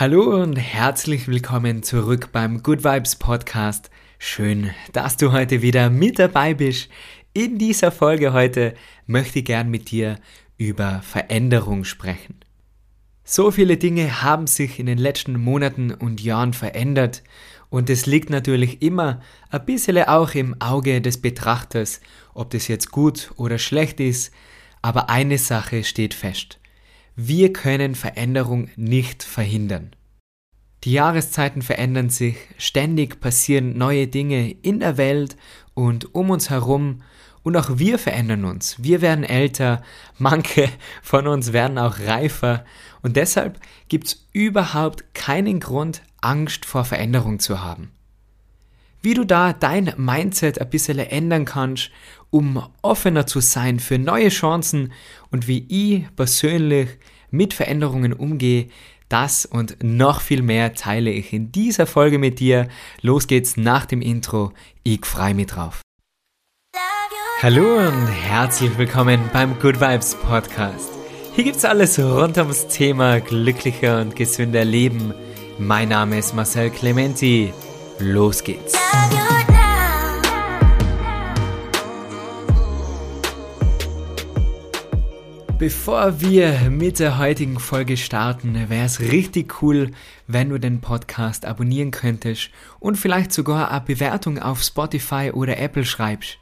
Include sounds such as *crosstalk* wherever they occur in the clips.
Hallo und herzlich willkommen zurück beim Good Vibes Podcast. Schön, dass du heute wieder mit dabei bist. In dieser Folge heute möchte ich gern mit dir über Veränderung sprechen. So viele Dinge haben sich in den letzten Monaten und Jahren verändert und es liegt natürlich immer ein bisschen auch im Auge des Betrachters, ob das jetzt gut oder schlecht ist, aber eine Sache steht fest. Wir können Veränderung nicht verhindern. Die Jahreszeiten verändern sich, ständig passieren neue Dinge in der Welt und um uns herum und auch wir verändern uns. Wir werden älter, *laughs* manche von uns werden auch reifer und deshalb gibt es überhaupt keinen Grund, Angst vor Veränderung zu haben. Wie du da dein Mindset ein bisschen ändern kannst, um offener zu sein für neue Chancen und wie ich persönlich mit Veränderungen umgehe, das und noch viel mehr teile ich in dieser Folge mit dir. Los geht's nach dem Intro. Ich freue mich drauf. Hallo und herzlich willkommen beim Good Vibes Podcast. Hier gibt's alles rund ums Thema glücklicher und gesünder Leben. Mein Name ist Marcel Clementi. Los geht's. Bevor wir mit der heutigen Folge starten, wäre es richtig cool, wenn du den Podcast abonnieren könntest und vielleicht sogar eine Bewertung auf Spotify oder Apple schreibst.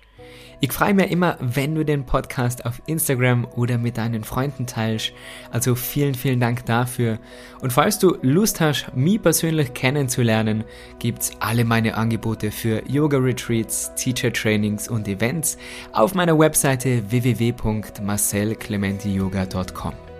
Ich freue mich immer, wenn du den Podcast auf Instagram oder mit deinen Freunden teilst. Also vielen, vielen Dank dafür. Und falls du Lust hast, mich persönlich kennenzulernen, gibt's alle meine Angebote für Yoga Retreats, Teacher Trainings und Events auf meiner Webseite www.marcelclementiyoga.com.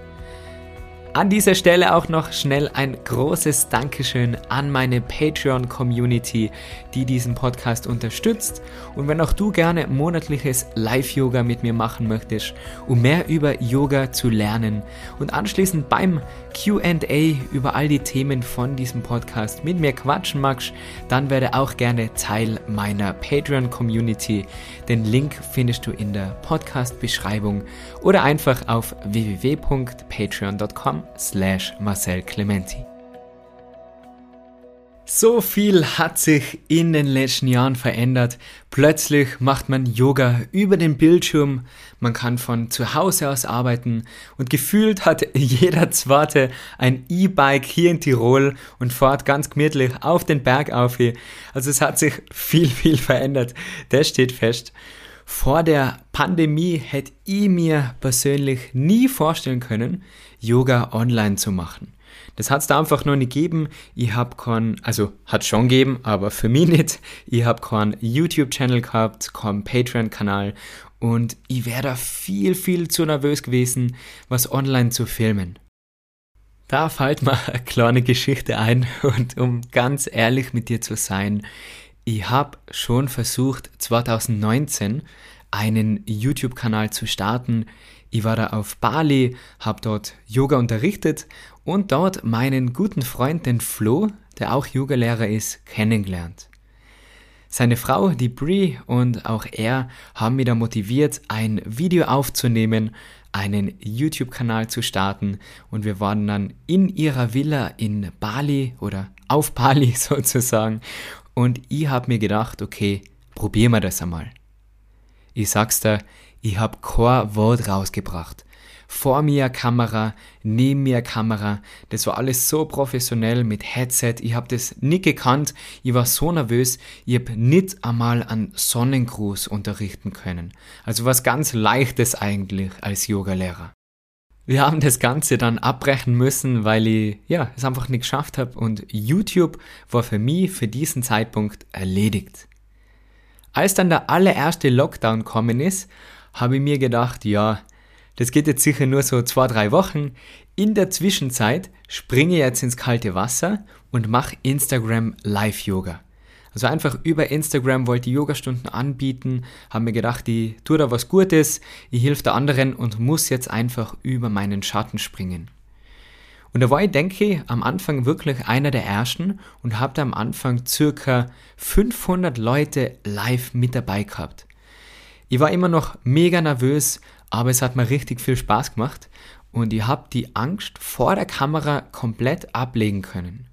An dieser Stelle auch noch schnell ein großes Dankeschön an meine Patreon-Community, die diesen Podcast unterstützt. Und wenn auch du gerne monatliches Live-Yoga mit mir machen möchtest, um mehr über Yoga zu lernen und anschließend beim QA über all die Themen von diesem Podcast mit mir quatschen magst, dann werde auch gerne Teil meiner Patreon-Community. Den Link findest du in der Podcast-Beschreibung oder einfach auf www.patreon.com slash Marcel Clementi. So viel hat sich in den letzten Jahren verändert. Plötzlich macht man Yoga über den Bildschirm, man kann von zu Hause aus arbeiten und gefühlt hat *laughs* jeder Zweite ein E-Bike hier in Tirol und fährt ganz gemütlich auf den Berg auf. Also es hat sich *laughs* viel, viel verändert. Das steht fest. Vor der Pandemie hätte ich mir persönlich nie vorstellen können, Yoga online zu machen. Das hat es da einfach noch nicht gegeben. Ich habe keinen, also hat schon gegeben, aber für mich nicht. Ich habe keinen YouTube-Channel gehabt, keinen Patreon-Kanal und ich wäre da viel, viel zu nervös gewesen, was online zu filmen. Da fällt mir *laughs* eine kleine Geschichte ein *laughs* und um ganz ehrlich mit dir zu sein, ich habe schon versucht, 2019 einen YouTube-Kanal zu starten. Ich war da auf Bali, habe dort Yoga unterrichtet und dort meinen guten Freund, den Flo, der auch Yogalehrer ist, kennengelernt. Seine Frau, die Brie und auch er haben mich da motiviert, ein Video aufzunehmen, einen YouTube-Kanal zu starten und wir waren dann in ihrer Villa in Bali oder auf Bali *laughs* sozusagen und ich habe mir gedacht, okay, probieren wir das einmal. Ich sag's dir, ich hab kein Wort rausgebracht. Vor mir Kamera, neben mir Kamera. Das war alles so professionell mit Headset. Ich hab das nicht gekannt. Ich war so nervös. Ich hab nicht einmal einen Sonnengruß unterrichten können. Also was ganz Leichtes eigentlich als Yogalehrer. Wir haben das Ganze dann abbrechen müssen, weil ich ja, es einfach nicht geschafft habe und YouTube war für mich für diesen Zeitpunkt erledigt. Als dann der allererste Lockdown kommen ist, habe ich mir gedacht, ja, das geht jetzt sicher nur so zwei, drei Wochen. In der Zwischenzeit springe ich jetzt ins kalte Wasser und mache Instagram Live Yoga. Also einfach über Instagram wollte ich Yogastunden anbieten, habe mir gedacht, ich tue da was Gutes, ich helfe der anderen und muss jetzt einfach über meinen Schatten springen. Und da war ich, denke ich, am Anfang wirklich einer der ersten und habe da am Anfang circa 500 Leute live mit dabei gehabt. Ich war immer noch mega nervös, aber es hat mir richtig viel Spaß gemacht und ich habe die Angst vor der Kamera komplett ablegen können.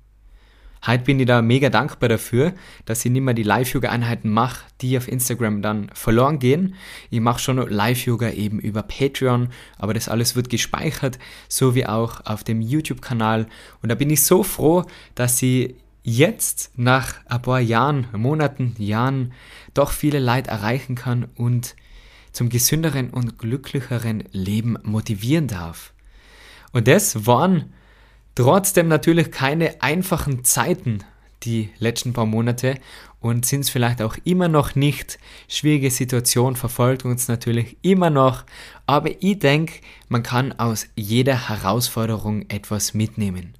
Heute bin ich da mega dankbar dafür, dass ich nicht mehr die Live-Yoga-Einheiten mache, die auf Instagram dann verloren gehen. Ich mache schon Live-Yoga eben über Patreon, aber das alles wird gespeichert, so wie auch auf dem YouTube-Kanal. Und da bin ich so froh, dass ich jetzt nach ein paar Jahren, Monaten, Jahren doch viele Leid erreichen kann und zum gesünderen und glücklicheren Leben motivieren darf. Und das waren trotzdem natürlich keine einfachen Zeiten die letzten paar Monate und sind es vielleicht auch immer noch nicht. Schwierige Situation verfolgt uns natürlich immer noch, aber ich denke, man kann aus jeder Herausforderung etwas mitnehmen.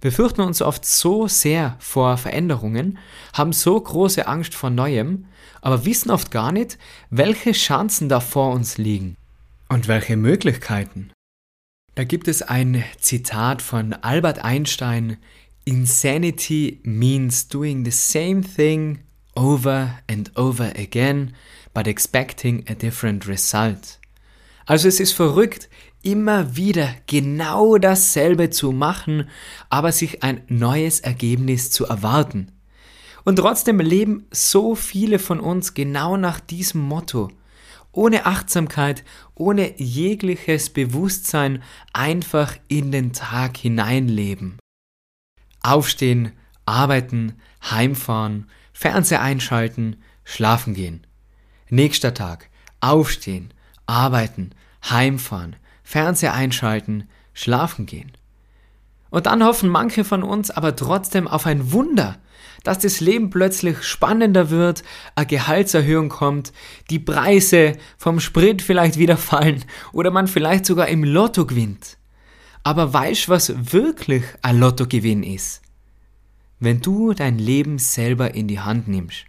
Wir fürchten uns oft so sehr vor Veränderungen, haben so große Angst vor Neuem, aber wissen oft gar nicht, welche Chancen da vor uns liegen und welche Möglichkeiten. Da gibt es ein Zitat von Albert Einstein, Insanity means doing the same thing over and over again, but expecting a different result. Also es ist verrückt, immer wieder genau dasselbe zu machen, aber sich ein neues Ergebnis zu erwarten. Und trotzdem leben so viele von uns genau nach diesem Motto. Ohne Achtsamkeit, ohne jegliches Bewusstsein einfach in den Tag hineinleben. Aufstehen, arbeiten, heimfahren, Fernseher einschalten, schlafen gehen. Nächster Tag, aufstehen, arbeiten, heimfahren, Fernseher einschalten, schlafen gehen. Und dann hoffen manche von uns aber trotzdem auf ein Wunder, dass das Leben plötzlich spannender wird, eine Gehaltserhöhung kommt, die Preise vom Sprit vielleicht wieder fallen oder man vielleicht sogar im Lotto gewinnt. Aber weißt was wirklich ein Lottogewinn ist? Wenn du dein Leben selber in die Hand nimmst.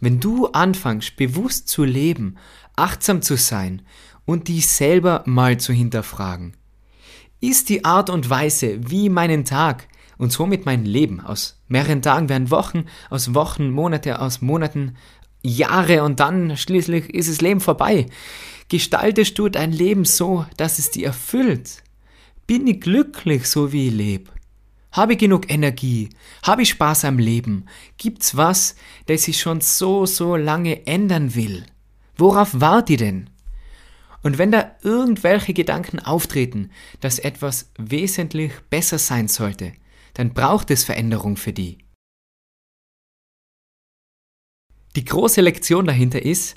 Wenn du anfängst, bewusst zu leben, achtsam zu sein und dich selber mal zu hinterfragen. Ist die Art und Weise, wie meinen Tag und somit mein Leben aus mehreren Tagen werden Wochen, aus Wochen, Monate, aus Monaten, Jahre und dann schließlich ist das Leben vorbei. Gestaltest du dein Leben so, dass es dir erfüllt? Bin ich glücklich, so wie ich lebe? Habe ich genug Energie? Habe ich Spaß am Leben? Gibt's was, das ich schon so, so lange ändern will? Worauf warte ich denn? Und wenn da irgendwelche Gedanken auftreten, dass etwas wesentlich besser sein sollte, dann braucht es Veränderung für die. Die große Lektion dahinter ist,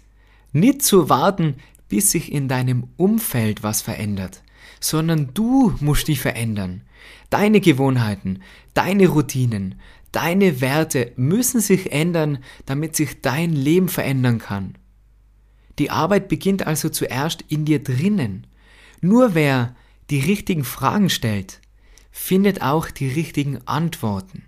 nicht zu warten, bis sich in deinem Umfeld was verändert, sondern du musst dich verändern. Deine Gewohnheiten, deine Routinen, deine Werte müssen sich ändern, damit sich dein Leben verändern kann. Die Arbeit beginnt also zuerst in dir drinnen. Nur wer die richtigen Fragen stellt, findet auch die richtigen Antworten.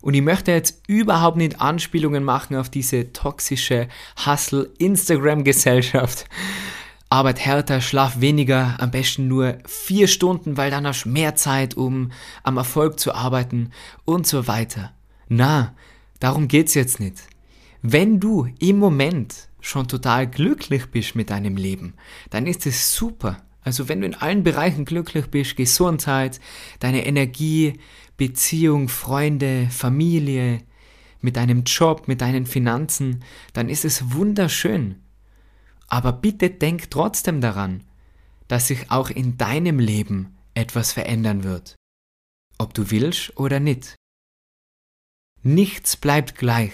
Und ich möchte jetzt überhaupt nicht Anspielungen machen auf diese toxische Hustle-Instagram-Gesellschaft. Arbeit härter, schlaf weniger, am besten nur vier Stunden, weil dann hast du mehr Zeit, um am Erfolg zu arbeiten und so weiter. Na, darum geht's jetzt nicht. Wenn du im Moment schon total glücklich bist mit deinem Leben, dann ist es super. Also wenn du in allen Bereichen glücklich bist, Gesundheit, deine Energie, Beziehung, Freunde, Familie, mit deinem Job, mit deinen Finanzen, dann ist es wunderschön. Aber bitte denk trotzdem daran, dass sich auch in deinem Leben etwas verändern wird. Ob du willst oder nicht. Nichts bleibt gleich.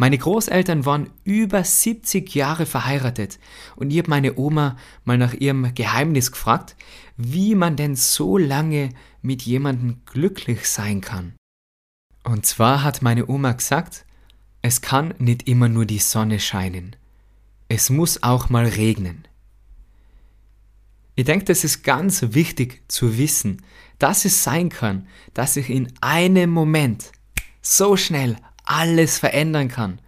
Meine Großeltern waren über 70 Jahre verheiratet und ich habe meine Oma mal nach ihrem Geheimnis gefragt, wie man denn so lange mit jemandem glücklich sein kann. Und zwar hat meine Oma gesagt, es kann nicht immer nur die Sonne scheinen. Es muss auch mal regnen. Ich denke, das ist ganz wichtig zu wissen, dass es sein kann, dass sich in einem Moment so schnell alles verändern kann.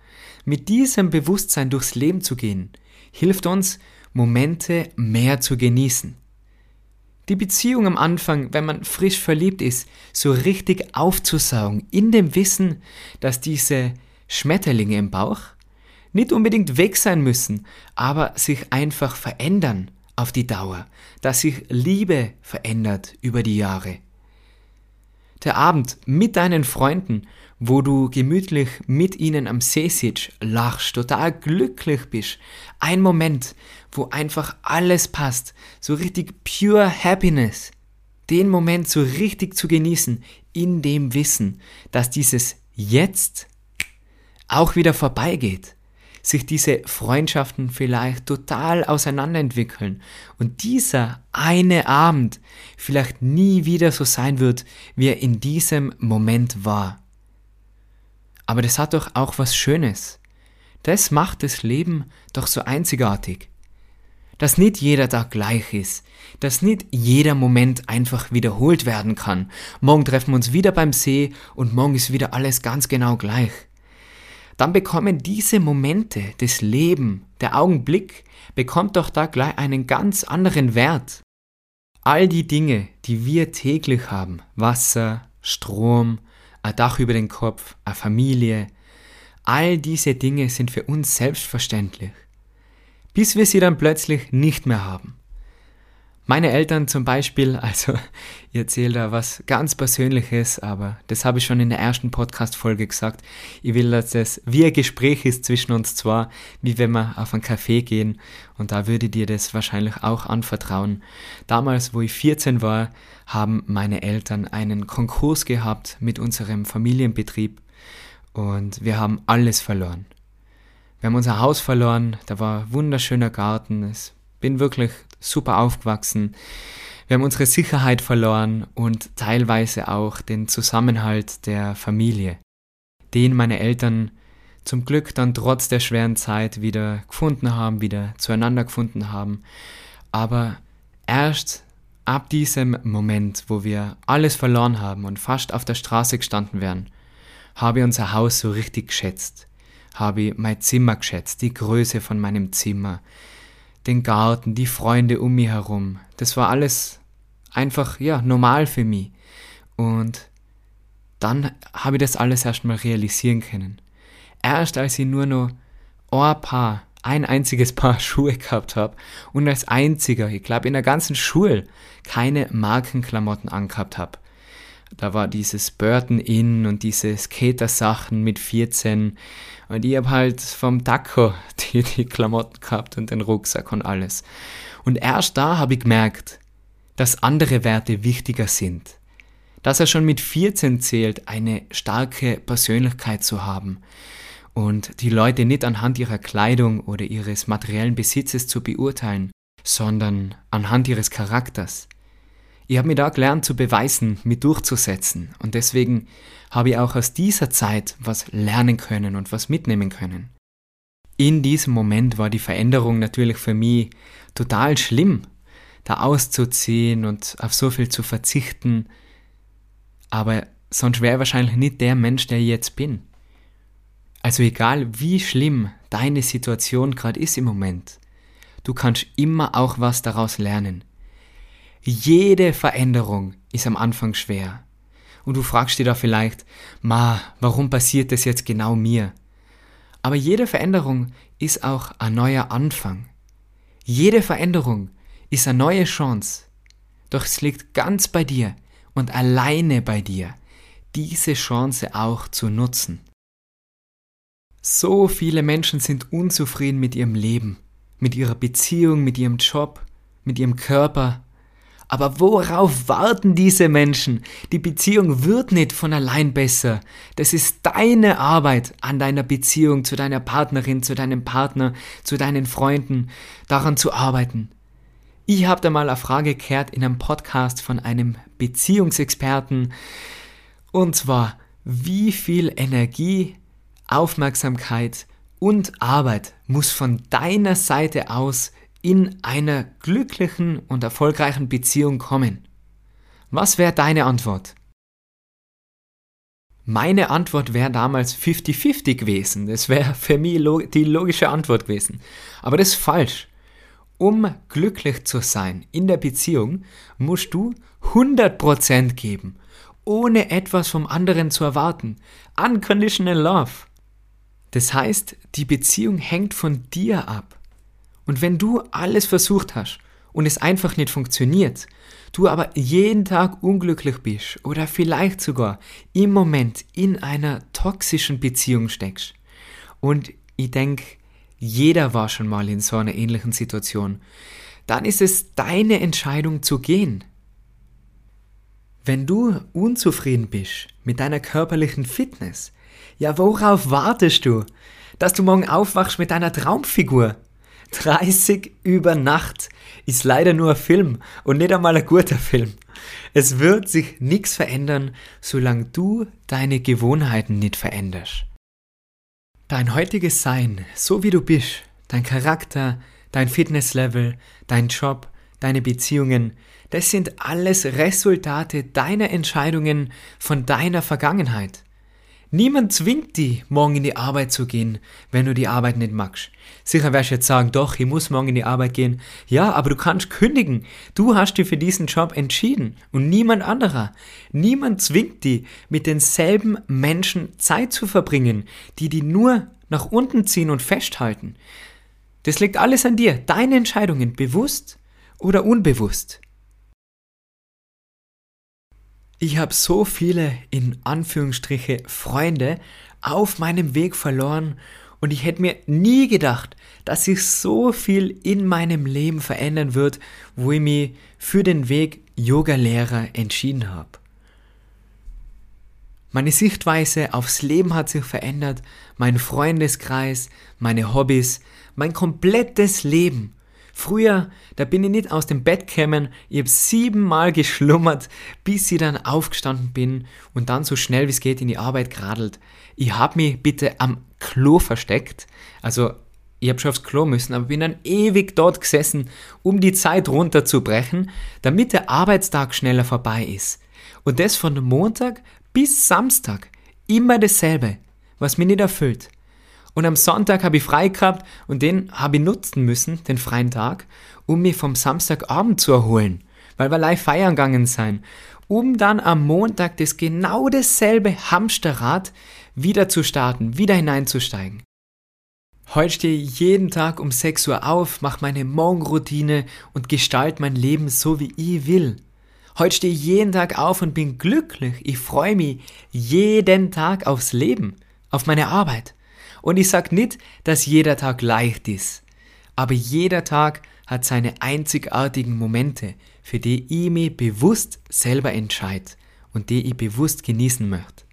Mit diesem Bewusstsein durchs Leben zu gehen, hilft uns, Momente mehr zu genießen. Die Beziehung am Anfang, wenn man frisch verliebt ist, so richtig aufzusaugen, in dem Wissen, dass diese Schmetterlinge im Bauch nicht unbedingt weg sein müssen, aber sich einfach verändern, auf die Dauer, dass sich Liebe verändert über die Jahre. Der Abend mit deinen Freunden, wo du gemütlich mit ihnen am See sitzt, lachst, total glücklich bist. Ein Moment, wo einfach alles passt, so richtig pure Happiness. Den Moment so richtig zu genießen, in dem Wissen, dass dieses Jetzt auch wieder vorbeigeht sich diese Freundschaften vielleicht total auseinanderentwickeln und dieser eine Abend vielleicht nie wieder so sein wird, wie er in diesem Moment war. Aber das hat doch auch was Schönes. Das macht das Leben doch so einzigartig. Dass nicht jeder Tag gleich ist, dass nicht jeder Moment einfach wiederholt werden kann. Morgen treffen wir uns wieder beim See und morgen ist wieder alles ganz genau gleich dann bekommen diese Momente des Lebens, der Augenblick, bekommt doch da gleich einen ganz anderen Wert. All die Dinge, die wir täglich haben, Wasser, Strom, ein Dach über den Kopf, eine Familie, all diese Dinge sind für uns selbstverständlich, bis wir sie dann plötzlich nicht mehr haben. Meine Eltern zum Beispiel, *laughs* also ich erzähle da was ganz Persönliches, aber das habe ich schon in der ersten Podcast-Folge gesagt. Ich will, dass es wie ein Gespräch ist zwischen uns zwar, wie wenn wir auf einen Café gehen und da würde dir das wahrscheinlich auch anvertrauen. Damals, wo ich 14 war, haben meine Eltern einen Konkurs gehabt mit unserem Familienbetrieb und wir haben alles verloren. Wir haben unser Haus verloren, da war ein wunderschöner Garten, es bin wirklich super aufgewachsen. Wir haben unsere Sicherheit verloren und teilweise auch den Zusammenhalt der Familie, den meine Eltern zum Glück dann trotz der schweren Zeit wieder gefunden haben, wieder zueinander gefunden haben. Aber erst ab diesem Moment, wo wir alles verloren haben und fast auf der Straße gestanden wären, habe ich unser Haus so richtig geschätzt, habe ich mein Zimmer geschätzt, die Größe von meinem Zimmer, den Garten, die Freunde um mich herum. Das war alles einfach, ja, normal für mich. Und dann habe ich das alles erstmal realisieren können. Erst als ich nur noch ein Paar, ein einziges *laughs* Paar Schuhe gehabt habe und als einziger, ich glaube in der ganzen Schule, keine Markenklamotten angehabt habe, da war dieses Burton In und diese Skater-Sachen mit 14. Und ich habe halt vom Taco *laughs* die, die Klamotten gehabt und den Rucksack und alles. Und erst da habe ich gemerkt, dass andere Werte wichtiger sind. Dass er schon mit 14 zählt, eine starke Persönlichkeit zu haben und die Leute nicht anhand ihrer Kleidung oder ihres materiellen Besitzes zu beurteilen, sondern anhand ihres Charakters. Ich habe mir da gelernt zu beweisen, mich durchzusetzen und deswegen habe ich auch aus dieser Zeit was lernen können und was mitnehmen können. In diesem Moment war die Veränderung natürlich für mich total schlimm, da auszuziehen und auf so viel zu verzichten, aber sonst wäre ich wahrscheinlich nicht der Mensch, der ich jetzt bin. Also egal wie schlimm deine Situation gerade ist im Moment, du kannst immer auch was daraus lernen. Jede Veränderung ist am Anfang schwer. Und du fragst dir da vielleicht, ma, warum passiert das jetzt genau mir? Aber jede Veränderung ist auch ein neuer Anfang. Jede Veränderung ist eine neue Chance. Doch es liegt ganz bei dir und alleine bei dir, diese Chance auch zu nutzen. So viele Menschen sind unzufrieden mit ihrem Leben, mit ihrer Beziehung, mit ihrem Job, mit ihrem Körper, aber worauf warten diese Menschen? Die Beziehung wird nicht von allein besser. Das ist deine Arbeit an deiner Beziehung zu deiner Partnerin, zu deinem Partner, zu deinen Freunden, daran zu arbeiten. Ich habe da mal eine Frage gehört in einem Podcast von einem Beziehungsexperten. Und zwar, wie viel Energie, Aufmerksamkeit und Arbeit muss von deiner Seite aus in einer glücklichen und erfolgreichen Beziehung kommen? Was wäre deine Antwort? Meine Antwort wäre damals 50-50 gewesen. Das wäre für mich die logische Antwort gewesen. Aber das ist falsch. Um glücklich zu sein in der Beziehung, musst du 100% geben, ohne etwas vom anderen zu erwarten. Unconditional Love. Das heißt, die Beziehung hängt von dir ab. Und wenn du alles versucht hast und es einfach nicht funktioniert, du aber jeden Tag unglücklich bist oder vielleicht sogar im Moment in einer toxischen Beziehung steckst. Und ich denke, jeder war schon mal in so einer ähnlichen Situation. Dann ist es deine Entscheidung zu gehen. Wenn du unzufrieden bist mit deiner körperlichen Fitness, ja, worauf wartest du? Dass du morgen aufwachst mit deiner Traumfigur. 30 über Nacht ist leider nur ein Film und nicht einmal ein guter Film. Es wird sich nichts verändern, solange du deine Gewohnheiten nicht veränderst. Dein heutiges Sein, so wie du bist, dein Charakter, dein Fitnesslevel, dein Job, deine Beziehungen, das sind alles Resultate deiner Entscheidungen von deiner Vergangenheit. Niemand zwingt dich, morgen in die Arbeit zu gehen, wenn du die Arbeit nicht magst. Sicher wirst du jetzt sagen, doch, ich muss morgen in die Arbeit gehen. Ja, aber du kannst kündigen. Du hast dich für diesen Job entschieden und niemand anderer. Niemand zwingt dich, mit denselben Menschen Zeit zu verbringen, die die nur nach unten ziehen und festhalten. Das liegt alles an dir, deine Entscheidungen, bewusst oder unbewusst. Ich habe so viele in Anführungsstriche Freunde auf meinem Weg verloren und ich hätte mir nie gedacht, dass sich so viel in meinem Leben verändern wird, wo ich mich für den Weg Yoga-Lehrer entschieden habe. Meine Sichtweise aufs Leben hat sich verändert, mein Freundeskreis, meine Hobbys, mein komplettes Leben. Früher, da bin ich nicht aus dem Bett gekommen, ich habe siebenmal *laughs* geschlummert, bis ich dann aufgestanden bin und dann so schnell wie es geht in die Arbeit geradelt. Ich habe mich bitte am Klo versteckt, also ich habe schon aufs Klo müssen, aber bin dann ewig dort gesessen, um die Zeit runterzubrechen, damit der Arbeitstag schneller vorbei ist. Und das von Montag bis Samstag. Immer dasselbe, was mich nicht erfüllt. Und am Sonntag habe ich frei gehabt und den habe ich nutzen müssen, den freien Tag, um mich vom Samstagabend zu erholen, weil wir live feiern gegangen sein, um dann am Montag das genau dasselbe Hamsterrad wieder zu starten, wieder hineinzusteigen. Heute stehe ich jeden Tag um 6 Uhr auf, mache meine Morgenroutine und gestalte mein Leben so, wie ich will. Heute stehe ich jeden Tag auf und bin glücklich. Ich freue mich jeden Tag aufs Leben, auf meine Arbeit. Und ich sage nicht, dass jeder Tag leicht ist, aber jeder Tag hat seine einzigartigen Momente, für die ich mich bewusst selber entscheide und die ich bewusst genießen möchte.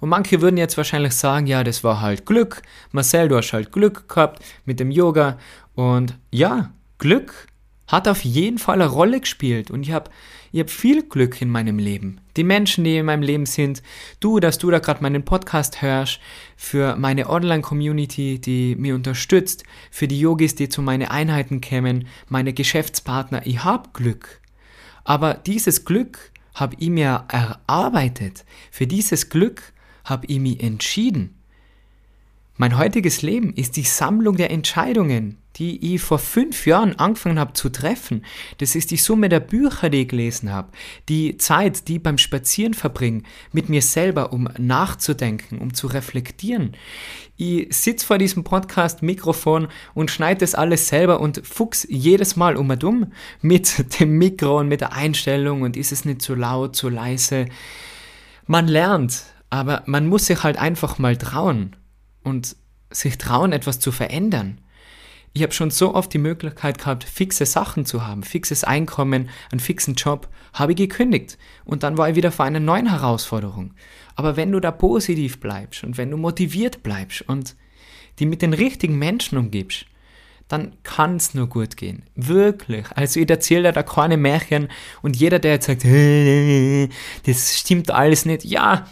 Und manche würden jetzt wahrscheinlich sagen, ja, das war halt Glück. Marcel, du hast halt Glück gehabt mit dem Yoga. Und ja, Glück hat auf jeden Fall eine Rolle gespielt. Und ich habe ich hab viel Glück in meinem Leben. Die Menschen, die in meinem Leben sind, du, dass du da gerade meinen Podcast hörst, für meine Online-Community, die mir unterstützt, für die Yogis, die zu meinen Einheiten kämen, meine Geschäftspartner. Ich habe Glück. Aber dieses Glück habe ich mir erarbeitet. Für dieses Glück habe ich mich entschieden. Mein heutiges Leben ist die Sammlung der Entscheidungen, die ich vor fünf Jahren angefangen habe zu treffen. Das ist die Summe der Bücher, die ich gelesen habe. Die Zeit, die ich beim Spazieren verbringe, mit mir selber, um nachzudenken, um zu reflektieren. Ich sitze vor diesem Podcast-Mikrofon und schneide das alles selber und fuchs jedes Mal um und um mit *laughs* dem Mikro und mit der Einstellung und ist es nicht zu laut, zu leise. Man lernt, aber man muss sich halt einfach mal trauen und sich trauen, etwas zu verändern. Ich habe schon so oft die Möglichkeit gehabt, fixe Sachen zu haben, fixes Einkommen, einen fixen Job, habe ich gekündigt und dann war ich wieder vor einer neuen Herausforderung. Aber wenn du da positiv bleibst und wenn du motiviert bleibst und die mit den richtigen Menschen umgibst, dann kann es nur gut gehen. Wirklich. Also ich erzähle da keine Märchen und jeder, der jetzt sagt, das stimmt alles nicht, ja,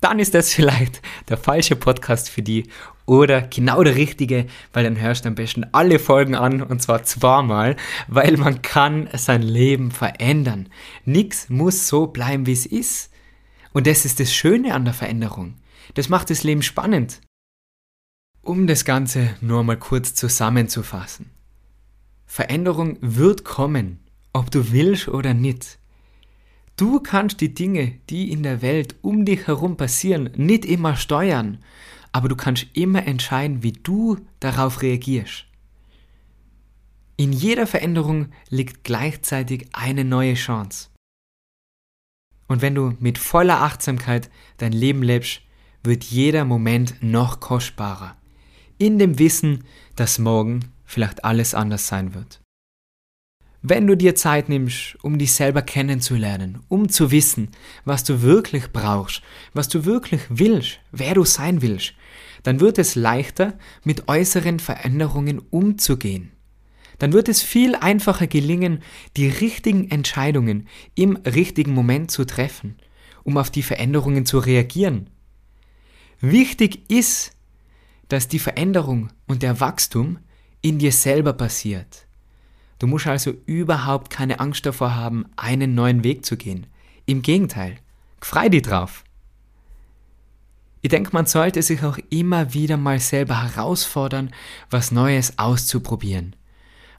dann ist das vielleicht der falsche Podcast für die oder genau der richtige, weil dann hörst du am besten alle Folgen an und zwar zweimal, weil man kann sein Leben verändern. Nix muss so bleiben, wie es ist. Und das ist das Schöne an der Veränderung. Das macht das Leben spannend. Um das Ganze nur mal kurz zusammenzufassen. Veränderung wird kommen, ob du willst oder nicht. Du kannst die Dinge, die in der Welt um dich herum passieren, nicht immer steuern, aber du kannst immer entscheiden, wie du darauf reagierst. In jeder Veränderung liegt gleichzeitig eine neue Chance. Und wenn du mit voller Achtsamkeit dein Leben lebst, wird jeder Moment noch kostbarer. In dem Wissen, dass morgen vielleicht alles anders sein wird. Wenn du dir Zeit nimmst, um dich selber kennenzulernen, um zu wissen, was du wirklich brauchst, was du wirklich willst, wer du sein willst, dann wird es leichter, mit äußeren Veränderungen umzugehen. Dann wird es viel einfacher gelingen, die richtigen Entscheidungen im richtigen Moment zu treffen, um auf die Veränderungen zu reagieren. Wichtig ist, dass die Veränderung und der Wachstum in dir selber passiert. Du musst also überhaupt keine Angst davor haben, einen neuen Weg zu gehen. Im Gegenteil, frei dich drauf. Ich denke, man sollte sich auch immer wieder mal selber herausfordern, was Neues auszuprobieren.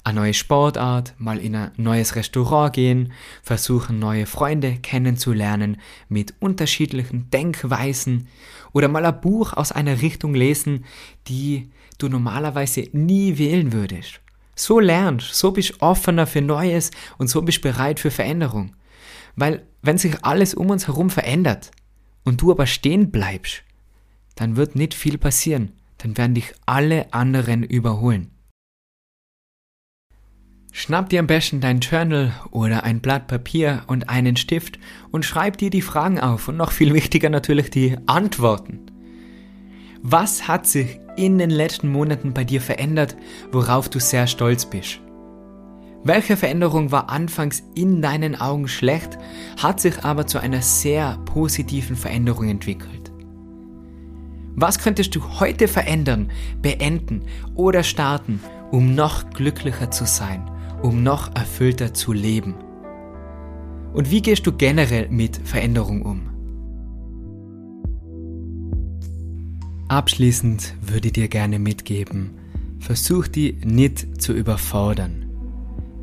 Eine neue Sportart, mal in ein neues Restaurant gehen, versuchen neue Freunde kennenzulernen mit unterschiedlichen Denkweisen oder mal ein Buch aus einer Richtung lesen, die du normalerweise nie wählen würdest. So lernst, so bist offener für Neues und so bist bereit für Veränderung. Weil wenn sich alles um uns herum verändert und du aber stehen bleibst, dann wird nicht viel passieren. Dann werden dich alle anderen überholen. Schnapp dir am besten dein Journal oder ein Blatt Papier und einen Stift und schreib dir die Fragen auf und noch viel wichtiger natürlich die Antworten. Was hat sich in den letzten Monaten bei dir verändert, worauf du sehr stolz bist? Welche Veränderung war anfangs in deinen Augen schlecht, hat sich aber zu einer sehr positiven Veränderung entwickelt? Was könntest du heute verändern, beenden oder starten, um noch glücklicher zu sein, um noch erfüllter zu leben? Und wie gehst du generell mit Veränderung um? Abschließend würde ich dir gerne mitgeben, versuch die nicht zu überfordern.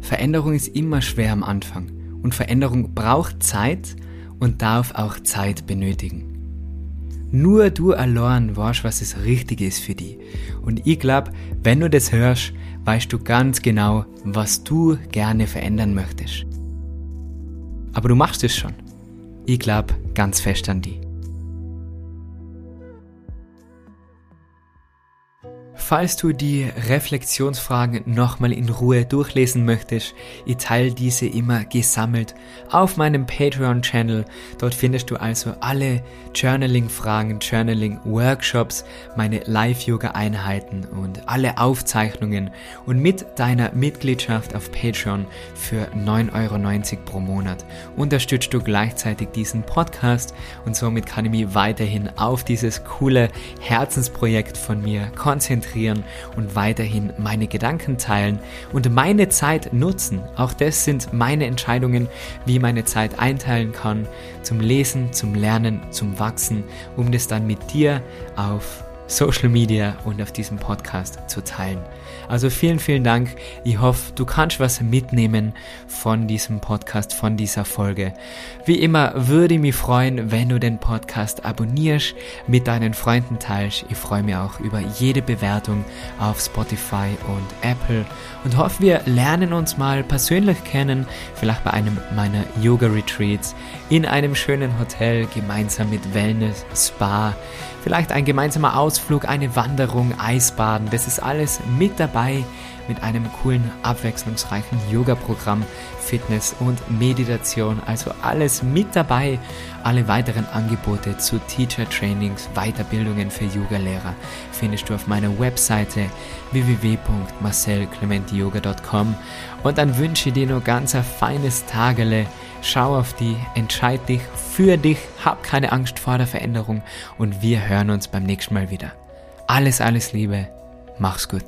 Veränderung ist immer schwer am Anfang und Veränderung braucht Zeit und darf auch Zeit benötigen. Nur du allein weißt, was das Richtige ist für dich. Und ich glaube, wenn du das hörst, weißt du ganz genau, was du gerne verändern möchtest. Aber du machst es schon. Ich glaube ganz fest an dich. Falls du die Reflexionsfragen nochmal in Ruhe durchlesen möchtest, ich teile diese immer gesammelt auf meinem Patreon-Channel. Dort findest du also alle Journaling-Fragen, Journaling-Workshops, meine Live-Yoga-Einheiten und alle Aufzeichnungen. Und mit deiner Mitgliedschaft auf Patreon für 9,90 Euro pro Monat unterstützt du gleichzeitig diesen Podcast und somit kann ich mich weiterhin auf dieses coole Herzensprojekt von mir konzentrieren konzentrieren und weiterhin meine Gedanken teilen und meine Zeit nutzen. Auch das sind meine Entscheidungen, wie meine Zeit einteilen kann, zum Lesen, zum Lernen, zum Wachsen, um das dann mit dir auf Social Media und auf diesem Podcast zu teilen. Also vielen, vielen Dank. Ich hoffe, du kannst was mitnehmen von diesem Podcast, von dieser Folge. Wie immer würde ich mich freuen, wenn du den Podcast abonnierst, mit deinen Freunden teilst. Ich freue mich auch über jede Bewertung auf Spotify und Apple und hoffe, wir lernen uns mal persönlich kennen, vielleicht bei einem meiner Yoga Retreats, in einem schönen Hotel, gemeinsam mit Wellness, Spa, vielleicht ein gemeinsamer Ausflug, eine Wanderung, Eisbaden, das ist alles mit dabei mit einem coolen, abwechslungsreichen Yoga-Programm, Fitness und Meditation. Also alles mit dabei. Alle weiteren Angebote zu Teacher-Trainings, Weiterbildungen für Yoga-Lehrer findest du auf meiner Webseite www.marcelclementiyoga.com. Und dann wünsche ich dir nur ganz ein feines Tagele Schau auf die, entscheid dich für dich, hab keine Angst vor der Veränderung und wir hören uns beim nächsten Mal wieder. Alles, alles Liebe, mach's gut.